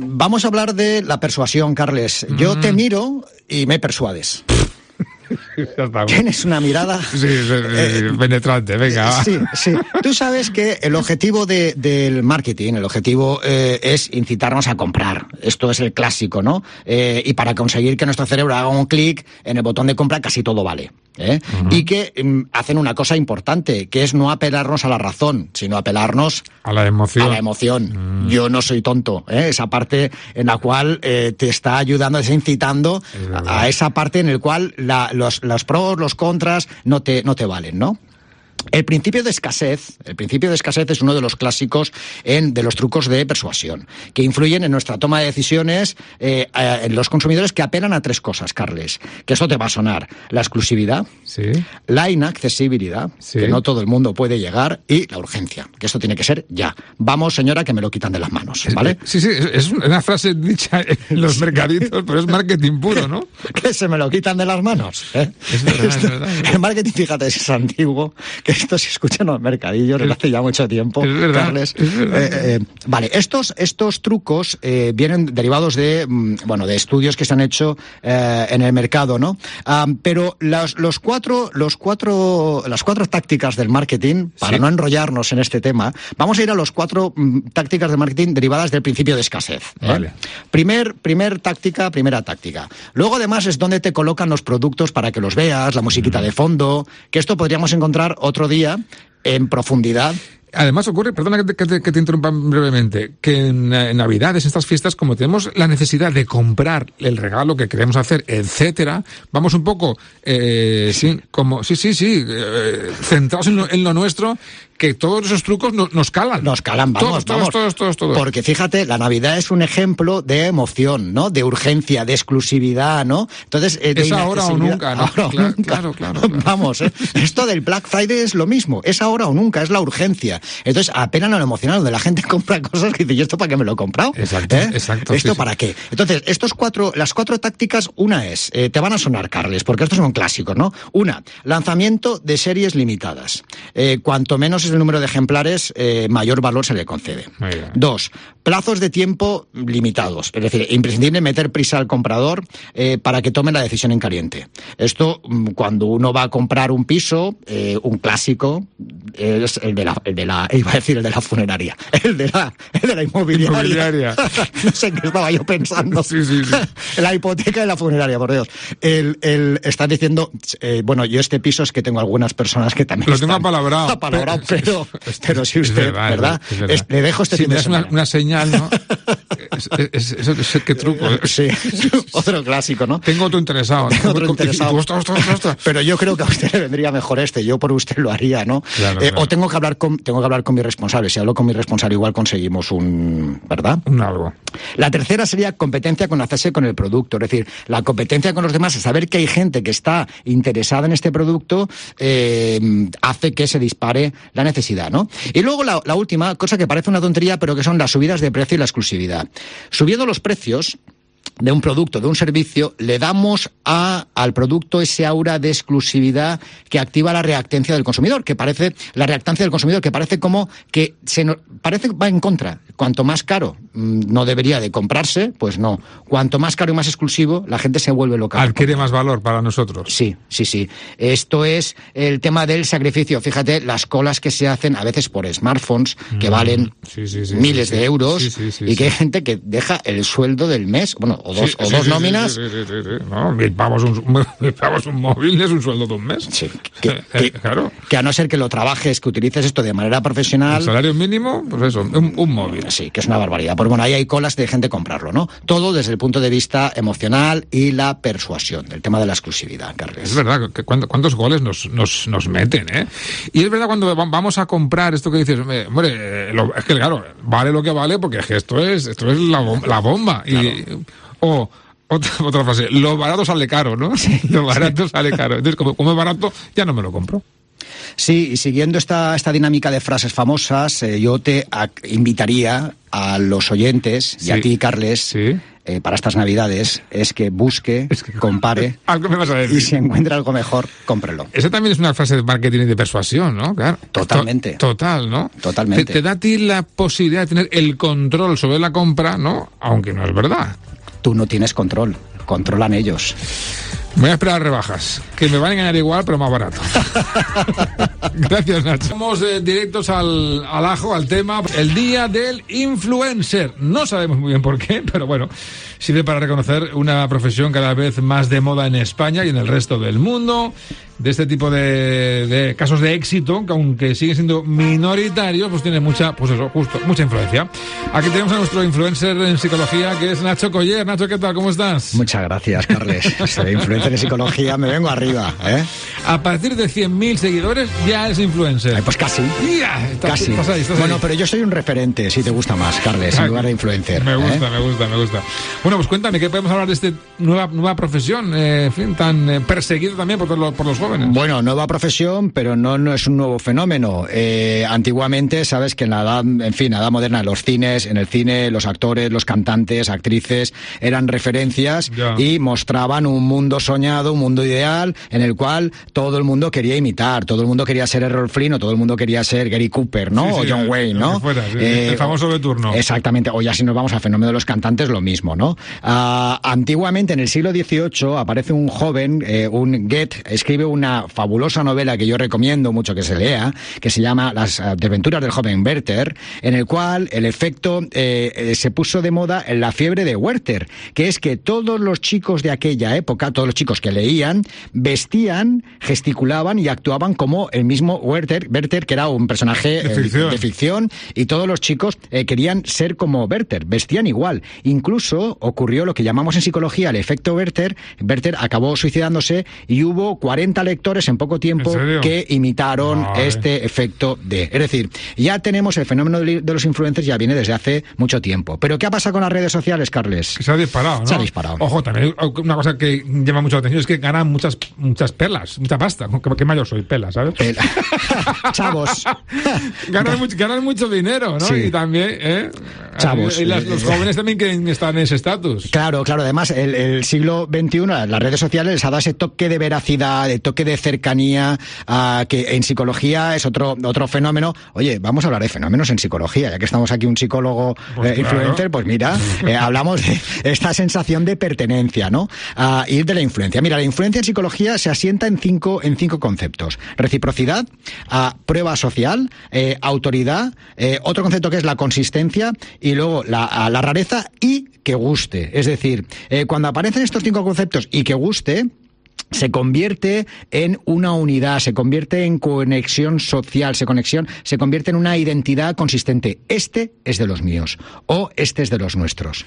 Vamos a hablar de la persuasión, Carles. Yo Mm. te miro y me persuades. Tienes una mirada. Sí, sí, sí, sí, penetrante, venga. Sí, sí. Tú sabes que el objetivo de- del marketing, el objetivo eh, es incitarnos a comprar. Esto es el clásico, ¿no? Eh, y para conseguir que nuestro cerebro haga un clic en el botón de compra, casi todo vale. ¿Eh? Y que mm, hacen una cosa importante, que es no apelarnos a la razón, sino apelarnos A la emoción. a la emoción. Yo no soy tonto. ¿eh? Esa parte en la cual eh, te está ayudando, te está incitando Es a esa parte en la cual la- los, los pros, los contras no te, no te valen, ¿no? El principio de escasez, el principio de escasez es uno de los clásicos en, de los trucos de persuasión, que influyen en nuestra toma de decisiones eh, en los consumidores que apelan a tres cosas, Carles. Que esto te va a sonar. La exclusividad, Sí. la inaccesibilidad, Sí. que no todo el mundo puede llegar, y la urgencia, que esto tiene que ser ya. Vamos, señora, que me lo quitan de las manos, ¿vale? Sí, sí, es una frase dicha en los mercaditos, pero es marketing puro, ¿no? que se me lo quitan de las manos. ¿eh? Es verdad, es Esto- verdad, es verdad. El marketing, fíjate, es antiguo, que esto se escucha en los mercadillos desde hace ya mucho tiempo, Es verdad, Carles. es verdad. Eh, eh, vale, estos, estos trucos eh, vienen derivados de, mm, bueno, de estudios que se han hecho eh, en el mercado, ¿no? Ah, pero los, los cuatro, los cuatro, las cuatro tácticas del marketing, para Sí. no enrollarnos en este tema, vamos a ir a los cuatro mm, tácticas de marketing derivadas del principio de escasez. ¿eh? Vale. Primer, primer táctica, primera táctica. Luego, además, es donde te colocan los productos para que los veas, la musiquita de fondo, que esto podríamos encontrar otro día en profundidad. Además ocurre, perdona que te, interrumpa brevemente, que en, en Navidades, estas fiestas, como tenemos la necesidad de comprar el regalo que queremos hacer, etcétera, vamos un poco, eh, sí, como, sí, sí, sí, eh, centrados en lo, en lo nuestro, que todos esos trucos no- nos calan. Nos calan, vamos, Todos, vamos. todos, todos, todos. Porque fíjate, la Navidad es un ejemplo de emoción, ¿no? De urgencia, de exclusividad, ¿no? Entonces, eh, Es ahora o nunca, ¿no? Ahora o Claro, nunca. claro, claro, claro. Vamos, ¿eh? esto del Black Friday es lo mismo. Es ahora o nunca, es la urgencia. Entonces, apelan a lo emocional, donde la gente compra cosas que dice, ¿y esto para qué me lo he comprado? Exacto, ¿Eh? exacto, ¿Esto sí, sí. para qué? Entonces, estos cuatro, las cuatro tácticas, una es, eh, te van a sonar, Carles, porque estos son clásicos, ¿no? Una, lanzamiento de series limitadas. Eh, cuanto menos es el número de ejemplares, eh, mayor valor se le concede. Dos, plazos de tiempo limitados. Es decir, imprescindible meter prisa al comprador eh, para que tome la decisión en caliente. Esto, mm, cuando uno va a comprar un piso, eh, un clásico, es el de la, el de la, iba a decir el de la funeraria, el de la, el de la inmobiliaria. Inmobiliaria. no sé qué estaba yo pensando. Sí, sí, sí. La hipoteca de la funeraria, por Dios. El, el, estás diciendo, eh, bueno, yo este piso es que tengo algunas personas que también Lo tengo están apalabrado. apalabrado, pero, pero es usted, verdad, es ¿verdad? es verdad. Es- le dejo este si fin me de das una, una señal, ¿no? es, qué truco. ¿eh? Sí, otro clásico, ¿no? Tengo otro interesado. Tengo otro interesado. ostras, ostras, ostras, ostras. Pero yo creo que a usted le vendría mejor este. Yo por usted lo haría, ¿no? Claro, Eh, claro. O tengo que hablar con, tengo que hablar con mi responsable. Si hablo con mi responsable, igual conseguimos un, ¿verdad? Un algo. La tercera sería competencia con hacerse con el producto, es decir, la competencia con los demás, es saber que hay gente que está interesada en este producto, eh, hace que se dispare la necesidad, ¿no? Y luego la, la última, cosa que parece una tontería, pero que son las subidas de precio y la exclusividad. Subiendo los precios, de un producto, de un servicio, le damos a, al producto ese aura de exclusividad que activa la reactancia del consumidor, que parece, la reactancia del consumidor, que parece como que se nos, parece va en contra. Cuanto más caro mm, no debería de comprarse, pues no. Cuanto más caro y más exclusivo, la gente se vuelve loca. Adquiere más valor para nosotros. Sí, sí, sí. Esto es el tema del sacrificio. Fíjate, las colas que se hacen a veces por smartphones que valen Mm, Sí, sí, sí, miles de euros Sí, sí, sí, y que hay gente que deja el sueldo del mes, bueno, o dos, Sí, o sí, dos sí, sí, nóminas. Sí, sí, sí, sí. No, mil pavos un, mil pavos un móvil es un sueldo de un mes. Sí, que, que- claro. que a no ser que lo trabajes, que utilices esto de manera El profesional. salario mínimo, pues eso, un, un móvil. Sí, que es una barbaridad. Pues bueno, ahí hay colas de gente comprarlo, ¿no? Todo desde el punto de vista emocional y la persuasión, del tema de la exclusividad, Carles. Es verdad, que cuánto- cuántos goles nos, nos, nos meten, ¿eh? Y es verdad cuando va- vamos a comprar esto que dices, hombre, eh, lo- es que claro, vale lo que vale porque es que esto es, esto es la bomba. Y, o Otra, otra frase, lo barato sale caro, ¿no? lo barato sale caro. Entonces, como, como es barato, ya no me lo compro. Sí, y siguiendo esta, esta dinámica de frases famosas, eh, yo te a- invitaría a los oyentes y Sí. a ti, Carles, Sí. eh, para estas navidades, es que busque, Es que- compare Algo me vas a y decir. si encuentra algo mejor, cómprelo. Esa también es una frase de marketing y de persuasión, ¿no? Claro. Totalmente. To- total, ¿no? Totalmente. Te, te da a ti la posibilidad de tener el control sobre la compra, ¿no? Aunque no es verdad. Tú no tienes control, controlan ellos. Voy a esperar rebajas, que me van a engañar igual, pero más barato. Gracias, Nacho. Vamos eh, directos al, al ajo, al tema. El día del influencer. No sabemos muy bien por qué, pero bueno, sirve para reconocer una profesión cada vez más de moda en España y en el resto del mundo. De este tipo de, de casos de éxito, que aunque siguen siendo minoritarios, pues tienen mucha, pues eso, justo, mucha influencia. Aquí tenemos a nuestro influencer en psicología, que es Nacho Coller. Nacho, ¿qué tal? ¿Cómo estás? Muchas gracias, Carles. Soy influencer en psicología, me vengo arriba, ¿eh? A partir de 100.000 seguidores ya es influencer. Ay, pues casi. Ya, Casi. estás ahí, estás bueno, ahí. pero yo soy un referente, si te gusta más, Carles, en lugar de influencer. Me ¿eh? gusta, me gusta, me gusta. Bueno, pues cuéntame, ¿qué podemos hablar de esta nueva, nueva profesión, eh, en fin, tan eh, perseguida también por, los- por los jóvenes? Bueno, nueva profesión, pero no, no es un nuevo fenómeno. Eh, antiguamente, sabes que en la edad, en fin, la edad moderna, los cines, en el cine, los actores, los cantantes, actrices, eran referencias Ya. y mostraban un mundo soñado, un mundo ideal, en el cual todo el mundo quería imitar, todo el mundo quería ser Errol Flynn o todo el mundo quería ser Gary Cooper, ¿no? Sí, sí, o John Wayne, ¿no? Eh, que fuera, sí, el famoso de turno. Exactamente, o ya si nos vamos al fenómeno de los cantantes, lo mismo, ¿no? Ah, antiguamente, en el siglo XVIII, aparece un joven, eh, un Goethe, escribe una fabulosa novela que yo recomiendo mucho que se lea, que se llama Las ah, desventuras del joven Werther, en el cual el efecto eh, eh, se puso de moda en la fiebre de Werther, que es que todos los chicos de aquella época, todos los chicos que leían, vestían, gesticulaban y actuaban como el mismo Werther, Werther que era un personaje De eh, ficción. de ficción y todos los chicos eh, querían ser como Werther, vestían igual. Incluso ocurrió lo que llamamos en psicología el efecto Werther. Werther acabó suicidándose y hubo 40 lectores en poco tiempo que imitaron Vale. este efecto de. Es decir, ya tenemos el fenómeno de los influencers, ya viene desde hace mucho tiempo. Pero ¿qué ha pasado con las redes sociales, Carles? Que se ha disparado, ¿no? Se ha disparado. Ojo, también una cosa que llama mucho la atención es que ganan muchas, muchas pelas, mucha pasta. ¿Qué, qué mayor soy? Pelas, ¿sabes? El- Chavos. ganan, mucho, ganan mucho dinero, ¿no? Sí. Y también, ¿eh? Chavos. Y las- los jóvenes también quieren estar en ese estatus. Claro, claro. Además, el, el siglo XXI, las redes sociales les ha dado ese toque de veracidad, de toque de cercanía, que en psicología es otro otro fenómeno. Oye, vamos a hablar de fenómenos en psicología, ya que estamos aquí un psicólogo Pues eh, influencer, pues mira, eh, hablamos de esta sensación de pertenencia, ¿no? Ah, y de la influencia. Mira, la influencia en psicología se asienta en cinco en cinco conceptos: reciprocidad, prueba social, eh, autoridad, otro concepto que es la consistencia y luego la, la rareza y que guste. Es decir, eh, cuando aparecen estos cinco conceptos y que guste, se convierte en una unidad, se convierte en conexión social, se conexión, se convierte en una identidad consistente. Este es de los míos o este es de los nuestros.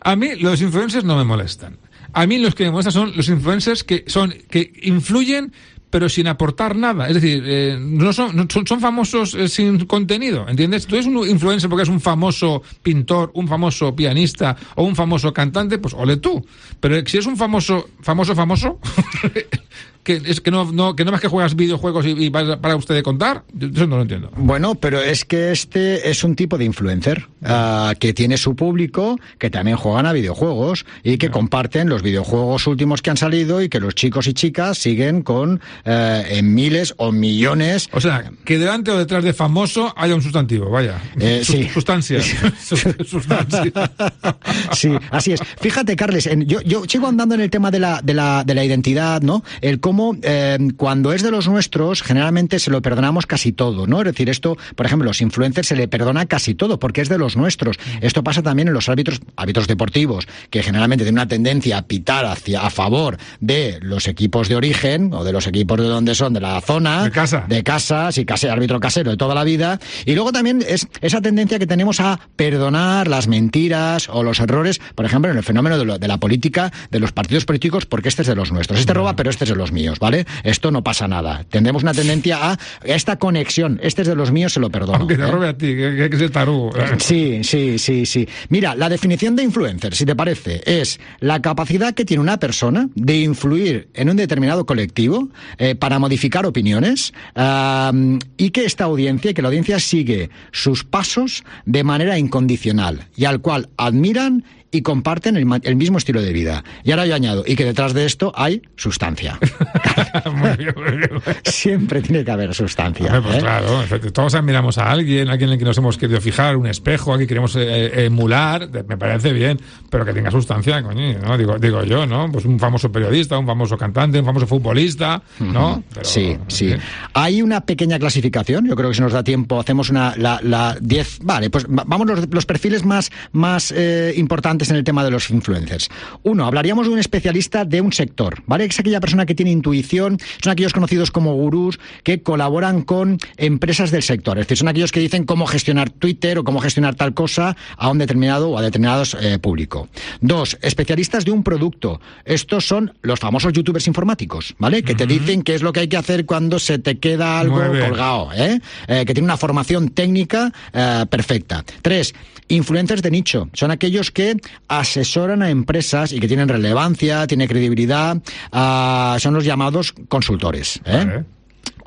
A mí los influencers no me molestan. A mí los que me molestan son los influencers que son que influyen pero sin aportar nada. Es decir, eh, no son, no- son, famosos eh, sin contenido, ¿entiendes? Tú eres un influencer porque es un famoso pintor, un famoso pianista o un famoso cantante, pues ole tú. Pero si es un famoso, famoso, famoso, que es que no, no, que no más que juegas videojuegos y, y para usted de contar, eso no lo entiendo. Bueno, pero es que este es un tipo de influencer ah, que tiene su público, que también juegan a videojuegos y que comparten los videojuegos últimos que han salido y que los chicos y chicas siguen con eh, en miles o millones. O sea, que delante o detrás de famoso haya un sustantivo, vaya. Eh, sí. Sustancia. Sus- Sustancia. Sí, así es. Fíjate, Carles, en- yo, yo sigo andando en el tema de la, de la, de la identidad, ¿no? El cómo eh, cuando es de los nuestros, generalmente se lo perdonamos casi todo, ¿no? Es decir, esto, por ejemplo, los influencers se le perdona casi todo porque es de los nuestros. Esto pasa también en los árbitros, árbitros deportivos, que generalmente tienen una tendencia a pitar hacia, a favor de los equipos de origen o de los equipos de donde son, de la zona, De casa. de casa, sí, case, árbitro casero de toda la vida. Y luego también es esa tendencia que tenemos a perdonar las mentiras o los errores, por ejemplo, en el fenómeno de, lo- de la política, de los partidos políticos, porque este es de los nuestros. Este roba, pero este es de los míos, ¿vale? Esto no pasa nada. Tendremos una tendencia a esta conexión. Este es de los míos, se lo perdono. Aunque te ¿eh? robe a ti, que, es el tarugo. Sí, sí, sí, sí. Mira, la definición de influencer, si te parece, es la capacidad que tiene una persona de influir en un determinado colectivo eh, para modificar opiniones am, y que esta audiencia, que la audiencia sigue sus pasos de manera incondicional y al cual admiran y comparten el mismo estilo de vida. Y ahora yo añado, y que detrás de esto hay sustancia. Muy bien, muy bien. Siempre tiene que haber sustancia. Pues ¿eh? claro, todos admiramos a alguien, a alguien en el que nos hemos querido fijar, un espejo, a quien queremos eh, emular, de- me parece bien, pero que tenga sustancia, coño, ¿no? Digo, digo yo, ¿no? Pues un famoso periodista, un famoso cantante, un famoso futbolista, ¿no? Pero, sí, sí. Hay una pequeña clasificación, yo creo que si nos da tiempo hacemos una, la, la 10, vale, pues va- vamos los, los perfiles más, más eh, importantes en el tema de los influencers. Uno, hablaríamos de un especialista de un sector, ¿vale? Es aquella persona que tiene intuición, son aquellos conocidos como gurús que colaboran con empresas del sector, es decir, son aquellos que dicen cómo gestionar Twitter o cómo gestionar tal cosa a un determinado o a determinados eh, público. Dos, especialistas de un producto. Estos son los famosos youtubers informáticos, ¿vale? Que te dicen qué es lo que hay que hacer cuando se te queda algo colgado, ¿eh? Eh, que tiene una formación técnica eh, perfecta. Tres, influencers de nicho. Son aquellos que asesoran a empresas y que tienen relevancia, tienen credibilidad. ah, son los llamados consultores. ¿eh? Vale.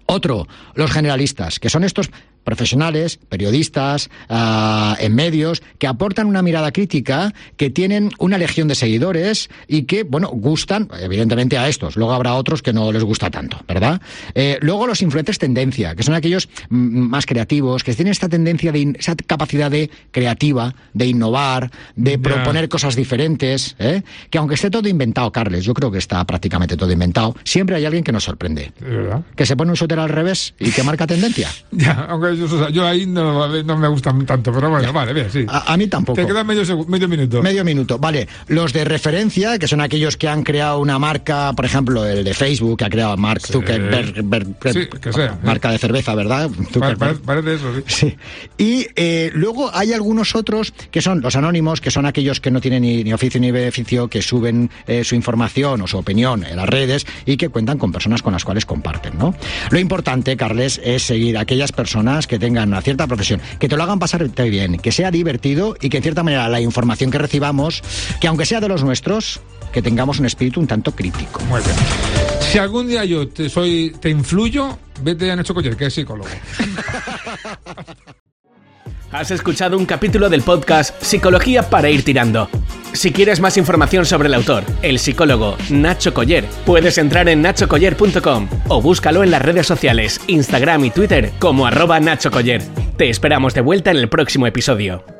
Otro, los generalistas, que son estos profesionales, periodistas, ah, en medios, que aportan una mirada crítica, que tienen una legión de seguidores y que, bueno, gustan, evidentemente, a estos. Luego habrá otros que no les gusta tanto, ¿verdad? Eh, luego los influencers tendencia, que son aquellos más creativos, que tienen esta tendencia de, esa capacidad de creativa, de innovar, de proponer cosas diferentes, ¿eh? que aunque esté todo inventado, Carles, yo creo que está prácticamente todo inventado, siempre hay alguien que nos sorprende. Verdad. Que se pone un suéter al revés y que marca tendencia. Ya, aunque yo, o sea, yo ahí no, no me gustan tanto, pero bueno, vale, bien, sí. A, a mí tampoco. Te queda medio, medio minuto. Medio minuto, vale. Los de referencia, que son aquellos que han creado una marca, por ejemplo, el de Facebook, que ha creado Mark Zuckerberg, Ber- Sí, que sea, marca de cerveza, ¿verdad? Pare- Zuckerberg. pare- parece eso, sí. Y eh, luego hay algunos otros que son los anónimos, que son aquellos que no tienen ni, ni oficio ni beneficio, que suben eh, su información o su opinión en las redes y que cuentan con personas con las cuales comparten, ¿no? Lo importante, Carles, es seguir a aquellas personas que tengan una cierta profesión, que te lo hagan pasar bien, que sea divertido y que en cierta manera la información que recibamos, que aunque sea de los nuestros, que tengamos un espíritu un tanto crítico. Muy bien. Si algún día yo te soy, te influyo, vete a Nacho Coller, que es psicólogo. Has escuchado un capítulo del podcast Psicología para ir tirando. Si quieres más información sobre el autor, el psicólogo Nacho Coller, puedes entrar en nachocoller.com o búscalo en las redes sociales, Instagram y Twitter como arroba Nacho Coller. Te esperamos de vuelta en el próximo episodio.